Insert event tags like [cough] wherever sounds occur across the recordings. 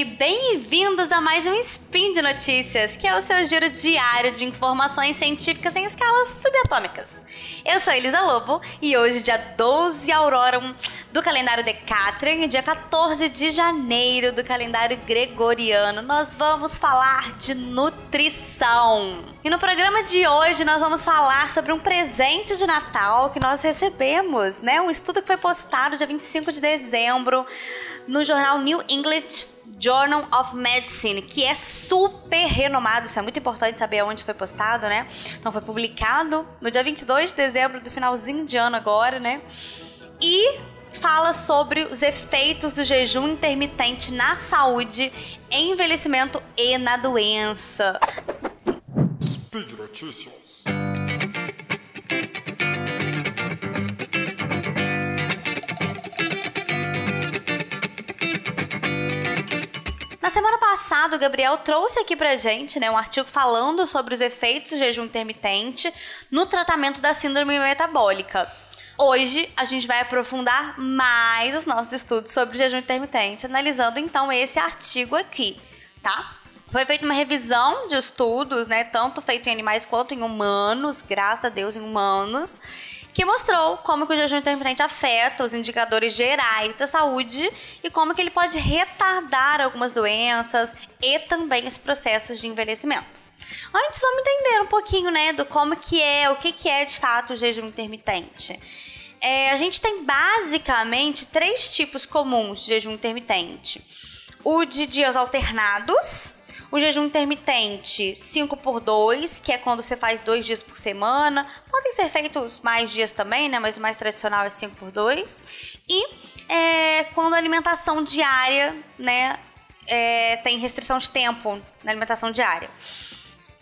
e bem-vindos a mais um Spin de Notícias, que é o seu giro diário de informações científicas em escalas subatômicas. Eu sou Elisa Lobo e hoje, dia 12 Aurorum do calendário Decatrian e dia 14 de janeiro do calendário Gregoriano, nós vamos falar de nutrição. E no programa de hoje nós vamos falar sobre um presente de Natal que nós recebemos, né? Um estudo que foi postado dia 25 de dezembro no jornal New English Journal of Medicine, que é super renomado, isso é muito importante saber onde foi postado, né? Então foi publicado no dia 22 de dezembro do finalzinho de ano agora, né? E fala sobre os efeitos do jejum intermitente na saúde, envelhecimento e na doença. Speed Notícias. Passada, o Gabriel trouxe aqui pra gente né, um artigo falando sobre os efeitos do jejum intermitente no tratamento da síndrome metabólica. Hoje a gente vai aprofundar mais os nossos estudos sobre jejum intermitente, analisando então esse artigo aqui, tá? Foi feita uma revisão de estudos, né, tanto feito em animais quanto em humanos, graças a Deus em humanos, que mostrou como que o jejum intermitente afeta os indicadores gerais da saúde e como que ele pode retardar algumas doenças e também os processos de envelhecimento. Antes, vamos entender um pouquinho, né, do como que é, o que que é de fato o jejum intermitente. É, a gente tem basicamente três tipos comuns de jejum intermitente. O de dias alternados, o jejum intermitente 5 por 2, que é quando você faz dois dias por semana. Podem ser feitos mais dias também, né? Mas o mais tradicional é 5 por 2. E é, quando a alimentação diária, né? É, tem restrição de tempo na alimentação diária.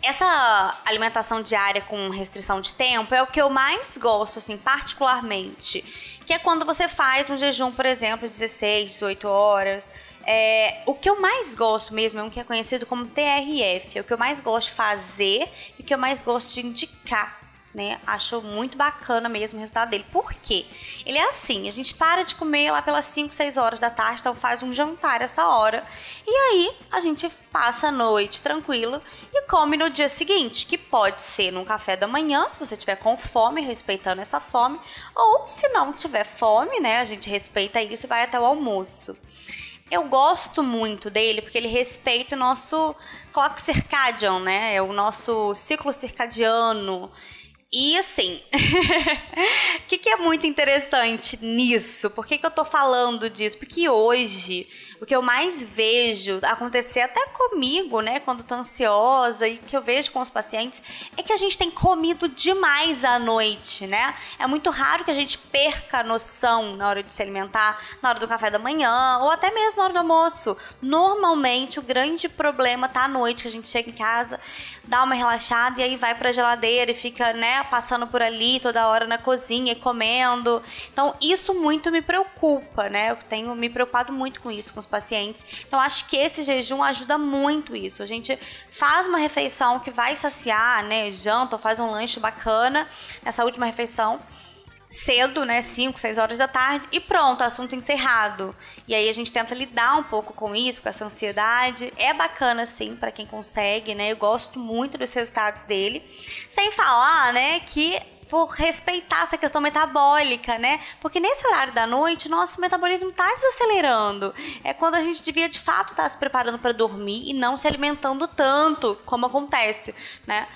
Essa alimentação diária com restrição de tempo é o que eu mais gosto, assim, particularmente. Que é quando você faz um jejum, por exemplo, 16, 18 horas é, o que eu mais gosto mesmo é um que é conhecido como TRF, é o que eu mais gosto de fazer e o que eu mais gosto de indicar. Né? Acho muito bacana mesmo o resultado dele. Por quê? Ele é assim: a gente para de comer lá pelas 5, 6 horas da tarde, então faz um jantar essa hora. E aí a gente passa a noite tranquilo e come no dia seguinte, que pode ser num café da manhã, se você tiver com fome, respeitando essa fome, ou se não tiver fome, né? A gente respeita isso e vai até o almoço. Eu gosto muito dele porque ele respeita o nosso clock circadian, né? É o nosso ciclo circadiano. E assim, [laughs] o que, que, é muito interessante nisso? Por que, que eu tô falando disso? Porque hoje o que eu mais vejo acontecer até comigo, né, quando tô ansiosa e que eu vejo com os pacientes, é que a gente tem comido demais à noite, né? É muito raro que a gente perca a noção na hora de se alimentar, na hora do café da manhã ou até mesmo na hora do almoço. Normalmente o grande problema tá à noite, que a gente chega em casa, dá uma relaxada e aí vai pra geladeira e fica, né, passando por ali toda hora na cozinha e comendo. Então, isso muito me preocupa, né? Eu tenho me preocupado muito com isso com os pacientes. Então, acho que esse jejum ajuda muito isso. A gente faz uma refeição que vai saciar, né? Janta ou faz um lanche bacana nessa última refeição cedo, né, 5, 6 horas da tarde, e pronto, assunto encerrado. E aí a gente tenta lidar um pouco com isso, com essa ansiedade. É bacana sim para quem consegue, né? Eu gosto muito dos resultados dele. Sem falar, né, que por respeitar essa questão metabólica, né? Porque nesse horário da noite, nosso metabolismo está desacelerando. É quando a gente devia de fato estar tá se preparando para dormir e não se alimentando tanto, como acontece, né?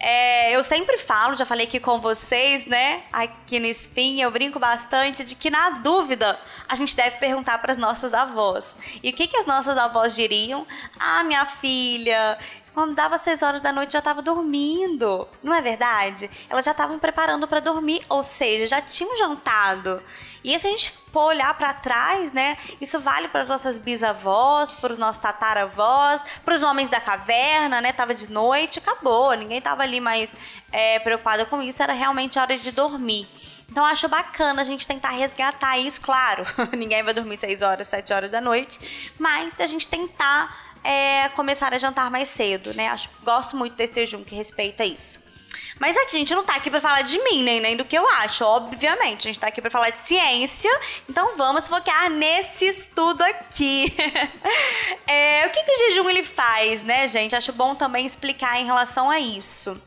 É, eu sempre falo, já falei aqui com vocês, né? Aqui no Spin, eu brinco bastante de que, na dúvida, a gente deve perguntar para as nossas avós. E o que, que as nossas avós diriam? Ah, minha filha, quando dava 6 horas da noite já estava dormindo. Não é verdade? Elas já estavam preparando para dormir, ou seja, já tinham jantado. E se a gente for olhar para trás, né? Isso vale para as nossas bisavós, para os nossos tataravós, para os homens da caverna, né? Tava de noite, acabou. Ninguém tava ali mais é, preocupado com isso. Era realmente hora de dormir. Então acho bacana a gente tentar resgatar isso, claro. [laughs] Ninguém vai dormir 6 horas, 7 horas da noite, mas a gente tentar é, começar a jantar mais cedo, né? Acho, gosto muito desse jejum que respeita isso. Mas a gente não tá aqui para falar de mim, nem, nem do que eu acho, obviamente. A gente tá aqui para falar de ciência, então vamos focar nesse estudo aqui. [laughs] é, o que, que o jejum ele faz, né, gente? Acho bom também explicar em relação a isso.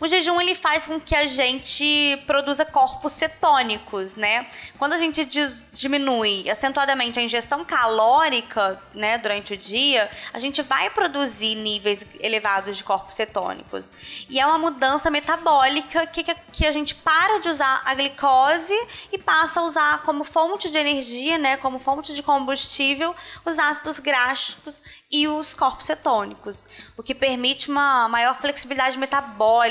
O jejum ele faz com que a gente produza corpos cetônicos, né? Quando a gente diminui acentuadamente a ingestão calórica, né, durante o dia, a gente vai produzir níveis elevados de corpos cetônicos. E é uma mudança metabólica que, que a gente para de usar a glicose e passa a usar como fonte de energia, né, como fonte de combustível, os ácidos graxos e os corpos cetônicos, o que permite uma maior flexibilidade metabólica,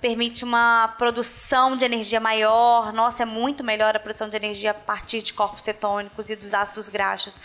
permite uma produção de energia maior. Nossa, é muito melhor a produção de energia a partir de corpos cetônicos e dos ácidos graxos.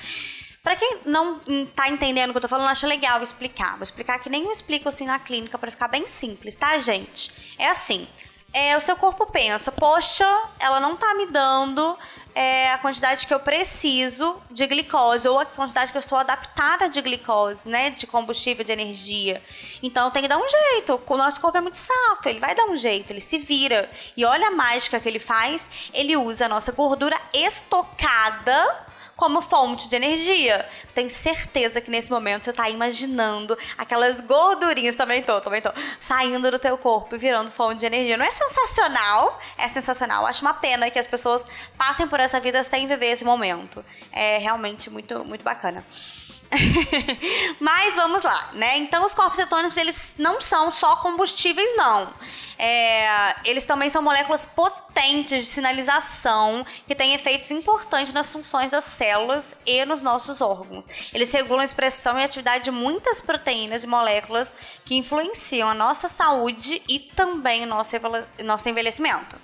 Para quem não tá entendendo o que eu tô falando, acho legal explicar. Vou explicar que nem eu explico assim na clínica para ficar bem simples, tá, gente? É assim, é, o seu corpo pensa, poxa, ela não tá me dando é, a quantidade que eu preciso de glicose ou a quantidade que eu estou adaptada de glicose, né, de combustível, de energia. Então tem que dar um jeito. O nosso corpo é muito safo, ele vai dar um jeito, ele se vira. E olha a mágica que ele faz, ele usa a nossa gordura estocada como fonte de energia. Tenho certeza que nesse momento você está imaginando aquelas gordurinhas, também tô, também tô, saindo do teu corpo e virando fonte de energia. Não é sensacional? É sensacional. Acho uma pena que as pessoas passem por essa vida sem viver esse momento. É realmente muito, muito bacana. [laughs] Mas vamos lá, né? Então os corpos cetônicos eles não são só combustíveis, não. É, eles também são moléculas potentes de sinalização que têm efeitos importantes nas funções das células e nos nossos órgãos. Eles regulam a expressão e atividade de muitas proteínas e moléculas que influenciam a nossa saúde e também o nosso, nosso envelhecimento.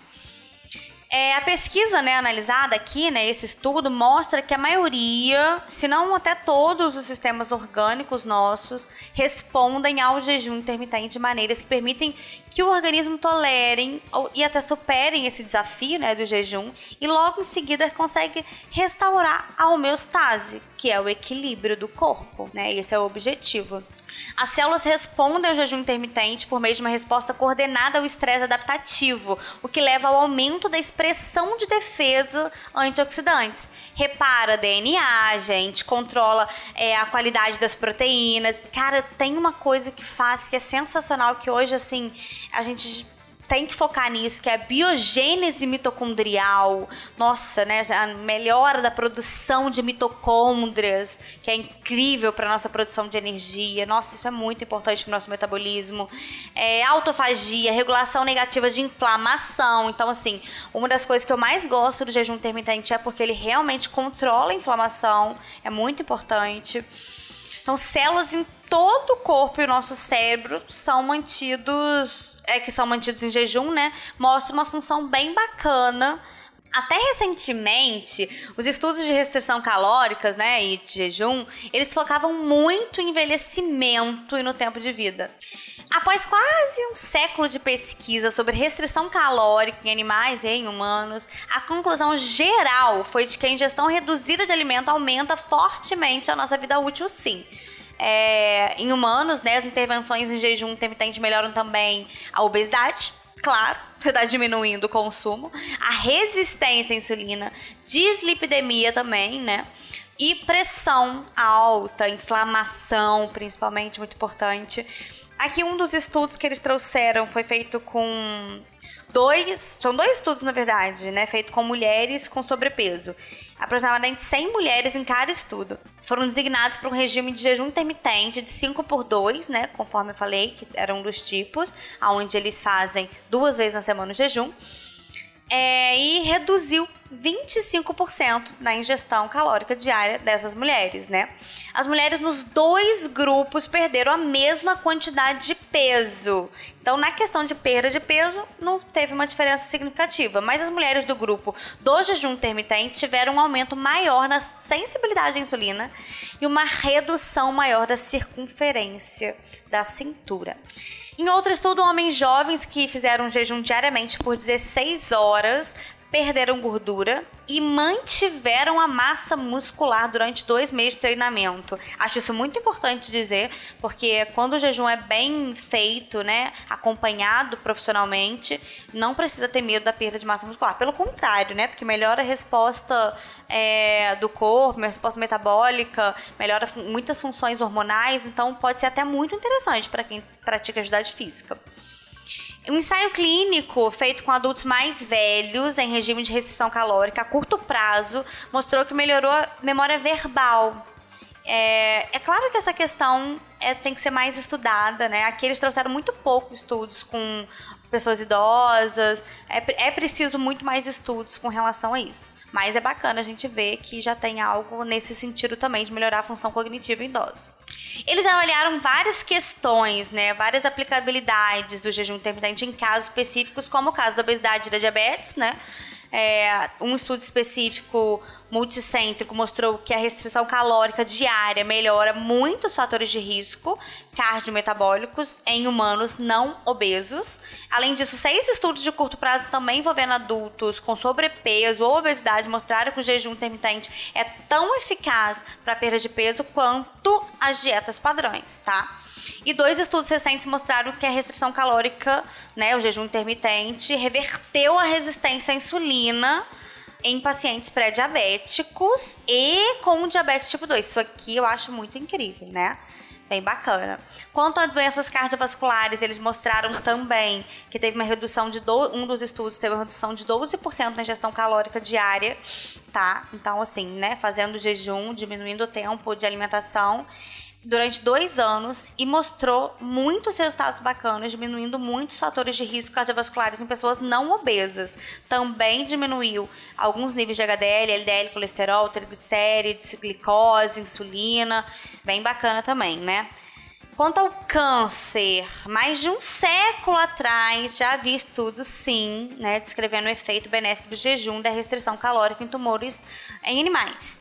É, a pesquisa né, analisada aqui, né, esse estudo, mostra que a maioria, se não até todos os sistemas orgânicos nossos, respondem ao jejum intermitente de maneiras que permitem que o organismo tolerem e até superem esse desafio né, do jejum e logo em seguida consegue restaurar a homeostase, que é o equilíbrio do corpo. Né? Esse é o objetivo. As células respondem ao jejum intermitente por meio de uma resposta coordenada ao estresse adaptativo, o que leva ao aumento da expressão de defesa antioxidantes. Repara DNA, gente, controla é, a qualidade das proteínas. Cara, tem uma coisa que faz que é sensacional que hoje, assim, a gente tem que focar nisso, que é a biogênese mitocondrial. Nossa, né? A melhora da produção de mitocôndrias, que é incrível para nossa produção de energia. Nossa, isso é muito importante para o nosso metabolismo. É, autofagia, regulação negativa de inflamação. Então, assim, uma das coisas que eu mais gosto do jejum intermitente é porque ele realmente controla a inflamação. É muito importante. Então, células todo o corpo e o nosso cérebro são mantidos, é que são mantidos em jejum, né? Mostra uma função bem bacana. Até recentemente, os estudos de restrição calóricas, né, e de jejum, eles focavam muito em envelhecimento e no tempo de vida. Após quase um século de pesquisa sobre restrição calórica em animais e em humanos, a conclusão geral foi de que a ingestão reduzida de alimento aumenta fortemente a nossa vida útil, sim é, em humanos, né, as intervenções em jejum intermitente melhoram também a obesidade, claro, está [laughs] diminuindo o consumo, a resistência à insulina, dislipidemia também, né? E pressão alta, inflamação, principalmente, muito importante. Aqui um dos estudos que eles trouxeram foi feito com dois, são dois estudos na verdade, né, feito com mulheres com sobrepeso. Aproximadamente 100 mulheres em cada estudo foram designadas para um regime de jejum intermitente de 5 por 2, né, conforme eu falei, que era um dos tipos, aonde eles fazem duas vezes na semana o jejum. É, e reduziu 25% na ingestão calórica diária dessas mulheres, né? As mulheres nos dois grupos perderam a mesma quantidade de peso. Então, na questão de perda de peso, não teve uma diferença significativa. Mas as mulheres do grupo do jejum intermitente tiveram um aumento maior na sensibilidade à insulina e uma redução maior da circunferência da cintura. Em outro estudo, homens jovens que fizeram jejum diariamente por 16 horas perderam gordura e mantiveram a massa muscular durante dois meses de treinamento. Acho isso muito importante dizer, porque quando o jejum é bem feito, né, acompanhado profissionalmente, não precisa ter medo da perda de massa muscular. Pelo contrário, né, porque melhora a resposta é, do corpo, a resposta metabólica, melhora muitas funções hormonais, então pode ser até muito interessante para quem pratica atividade física. Um ensaio clínico feito com adultos mais velhos em regime de restrição calórica a curto prazo mostrou que melhorou a memória verbal. É, é claro que essa questão é, tem que ser mais estudada, né? Aqui eles trouxeram muito pouco estudos com pessoas idosas. É, é preciso muito mais estudos com relação a isso. Mas é bacana a gente ver que já tem algo nesse sentido também de melhorar a função cognitiva em idosos. Eles avaliaram várias questões, né, várias aplicabilidades do jejum intermitente em casos específicos, como o caso da obesidade e da diabetes, né? É, um estudo específico multicêntrico mostrou que a restrição calórica diária melhora muitos fatores de risco cardiometabólicos em humanos não obesos. Além disso, seis estudos de curto prazo também envolvendo adultos com sobrepeso ou obesidade mostraram que o jejum intermitente é tão eficaz para perda de peso quanto as dietas padrões, tá? E dois estudos recentes mostraram que a restrição calórica, né, o jejum intermitente, reverteu a resistência à insulina em pacientes pré-diabéticos e com diabetes tipo 2. Isso aqui eu acho muito incrível, né? Bem bacana. Quanto a doenças cardiovasculares, eles mostraram também que teve uma redução de do... um dos estudos teve uma redução de 12% na ingestão calórica diária, tá? Então assim, né, fazendo jejum, diminuindo o tempo de alimentação durante dois anos e mostrou muitos resultados bacanas, diminuindo muitos fatores de risco cardiovasculares em pessoas não obesas. Também diminuiu alguns níveis de HDL, LDL, colesterol, triglicérides, glicose, insulina. Bem bacana também, né? Quanto ao câncer, mais de um século atrás já havia estudos, sim, né, descrevendo o efeito benéfico do jejum da restrição calórica em tumores em animais.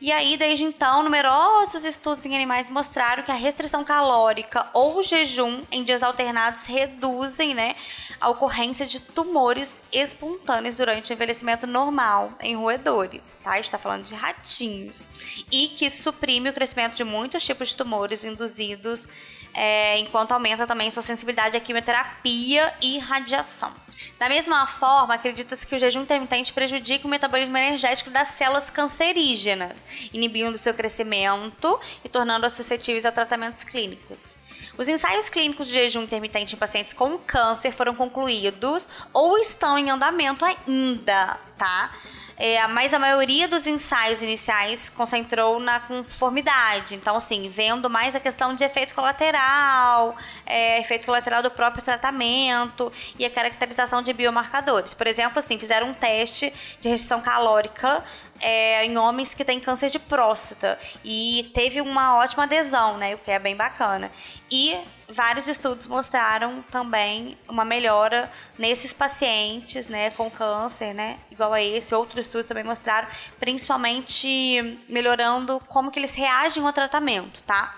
E aí, desde então, numerosos estudos em animais mostraram que a restrição calórica ou jejum em dias alternados reduzem né, a ocorrência de tumores espontâneos durante o envelhecimento normal em roedores, tá? está falando de ratinhos. E que suprime o crescimento de muitos tipos de tumores induzidos, é, enquanto aumenta também sua sensibilidade à quimioterapia e radiação. Da mesma forma, acredita-se que o jejum intermitente prejudica o metabolismo energético das células cancerígenas, inibindo seu crescimento e tornando-as suscetíveis a tratamentos clínicos. Os ensaios clínicos de jejum intermitente em pacientes com câncer foram concluídos ou estão em andamento ainda, tá? É, mas a maioria dos ensaios iniciais concentrou na conformidade. Então, assim, vendo mais a questão de efeito colateral, é, efeito colateral do próprio tratamento e a caracterização de biomarcadores. Por exemplo, assim, fizeram um teste de restrição calórica é, em homens que têm câncer de próstata e teve uma ótima adesão, né? O que é bem bacana. E vários estudos mostraram também uma melhora nesses pacientes, né, com câncer, né, igual a esse. Outros estudos também mostraram, principalmente melhorando como que eles reagem ao tratamento, tá?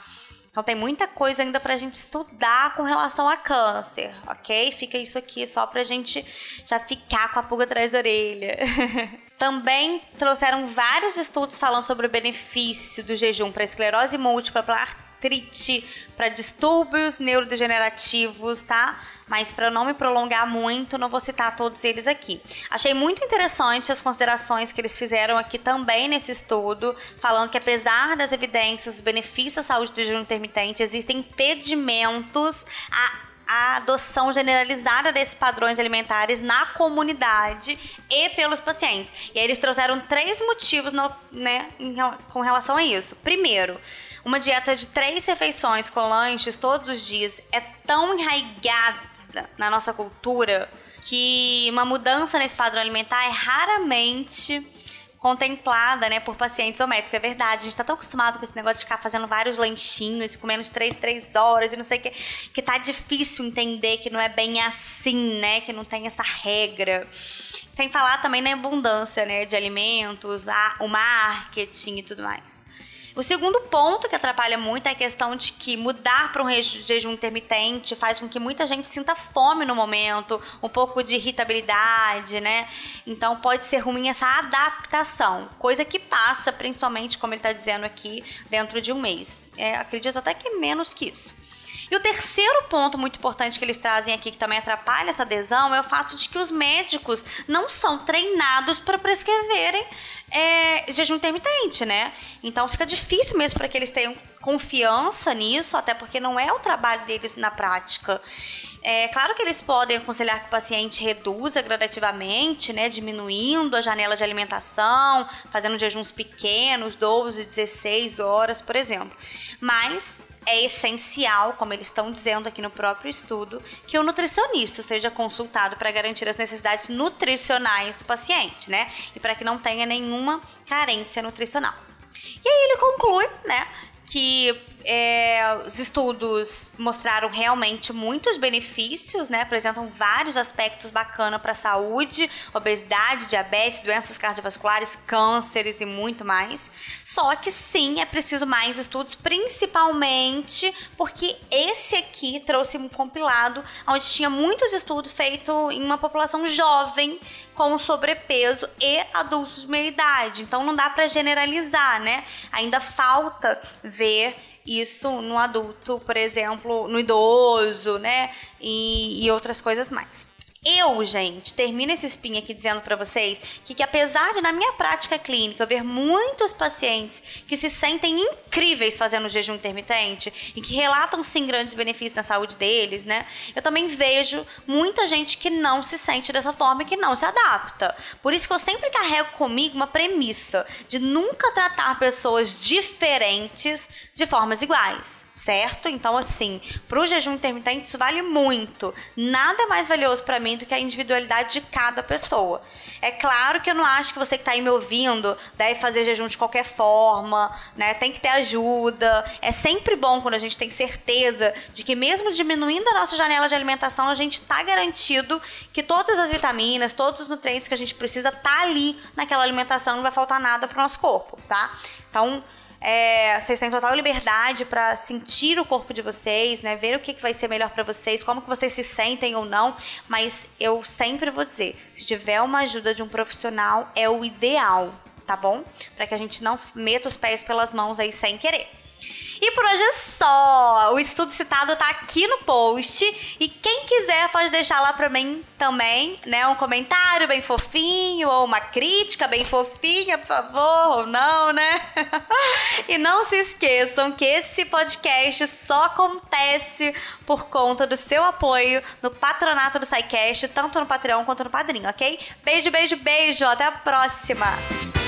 Então tem muita coisa ainda pra gente estudar com relação a câncer, ok? Fica isso aqui só pra gente já ficar com a pulga atrás da orelha. [laughs] Também trouxeram vários estudos falando sobre o benefício do jejum para esclerose múltipla, para artrite, para distúrbios neurodegenerativos, tá? Mas para não me prolongar muito, não vou citar todos eles aqui. Achei muito interessante as considerações que eles fizeram aqui também nesse estudo, falando que apesar das evidências dos benefícios à saúde do jejum intermitente, existem impedimentos a a adoção generalizada desses padrões alimentares na comunidade e pelos pacientes. E aí eles trouxeram três motivos no, né, em, com relação a isso. Primeiro, uma dieta de três refeições com lanches todos os dias é tão enraigada na nossa cultura que uma mudança nesse padrão alimentar é raramente contemplada, né, por pacientes ométicos. É verdade, a gente tá tão acostumado com esse negócio de ficar fazendo vários lanchinhos, comendo de 3, 3 horas e não sei o que, que tá difícil entender que não é bem assim, né, que não tem essa regra. Sem falar também na abundância, né, de alimentos, a, o marketing e tudo mais. O segundo ponto que atrapalha muito é a questão de que mudar para um jejum intermitente faz com que muita gente sinta fome no momento, um pouco de irritabilidade, né? Então pode ser ruim essa adaptação, coisa que passa, principalmente, como ele está dizendo aqui, dentro de um mês. É, acredito até que menos que isso. E o terceiro ponto muito importante que eles trazem aqui, que também atrapalha essa adesão, é o fato de que os médicos não são treinados para prescreverem é, jejum intermitente, né? Então fica difícil mesmo para que eles tenham confiança nisso, até porque não é o trabalho deles na prática. É claro que eles podem aconselhar que o paciente reduza gradativamente, né, diminuindo a janela de alimentação, fazendo jejuns pequenos, 12, 16 horas, por exemplo. Mas é essencial, como eles estão dizendo aqui no próprio estudo, que o nutricionista seja consultado para garantir as necessidades nutricionais do paciente, né? E para que não tenha nenhuma carência nutricional. E aí ele conclui, né, que é, os estudos mostraram realmente muitos benefícios, né? Apresentam vários aspectos bacanas para a saúde, obesidade, diabetes, doenças cardiovasculares, cânceres e muito mais. Só que sim, é preciso mais estudos, principalmente porque esse aqui trouxe um compilado onde tinha muitos estudos feitos em uma população jovem com sobrepeso e adultos de meia idade. Então não dá para generalizar, né? Ainda falta ver isso no adulto, por exemplo, no idoso, né? E, e outras coisas mais. Eu, gente, termino esse spin aqui dizendo para vocês que, que, apesar de na minha prática clínica eu ver muitos pacientes que se sentem incríveis fazendo jejum intermitente e que relatam sim grandes benefícios na saúde deles, né? Eu também vejo muita gente que não se sente dessa forma e que não se adapta. Por isso que eu sempre carrego comigo uma premissa de nunca tratar pessoas diferentes de formas iguais certo? Então, assim, para o jejum intermitente isso vale muito. Nada mais valioso para mim do que a individualidade de cada pessoa. É claro que eu não acho que você que está aí me ouvindo deve fazer jejum de qualquer forma, né? Tem que ter ajuda. É sempre bom quando a gente tem certeza de que mesmo diminuindo a nossa janela de alimentação, a gente está garantido que todas as vitaminas, todos os nutrientes que a gente precisa tá ali naquela alimentação, não vai faltar nada para o nosso corpo, tá? Então, é, vocês têm total liberdade para sentir o corpo de vocês, né? Ver o que, que vai ser melhor para vocês, como que vocês se sentem ou não. Mas eu sempre vou dizer, se tiver uma ajuda de um profissional, é o ideal, tá bom? Para que a gente não meta os pés pelas mãos aí sem querer. E por hoje é só. O estudo citado tá aqui no post. E quem quiser pode deixar lá pra mim também, né? Um comentário bem fofinho ou uma crítica bem fofinha, por favor, ou não, né? [laughs] e não se esqueçam que esse podcast só acontece por conta do seu apoio no patronato do SciCast, tanto no Patreon quanto no Padrinho, ok? Beijo, beijo, beijo. Até a próxima.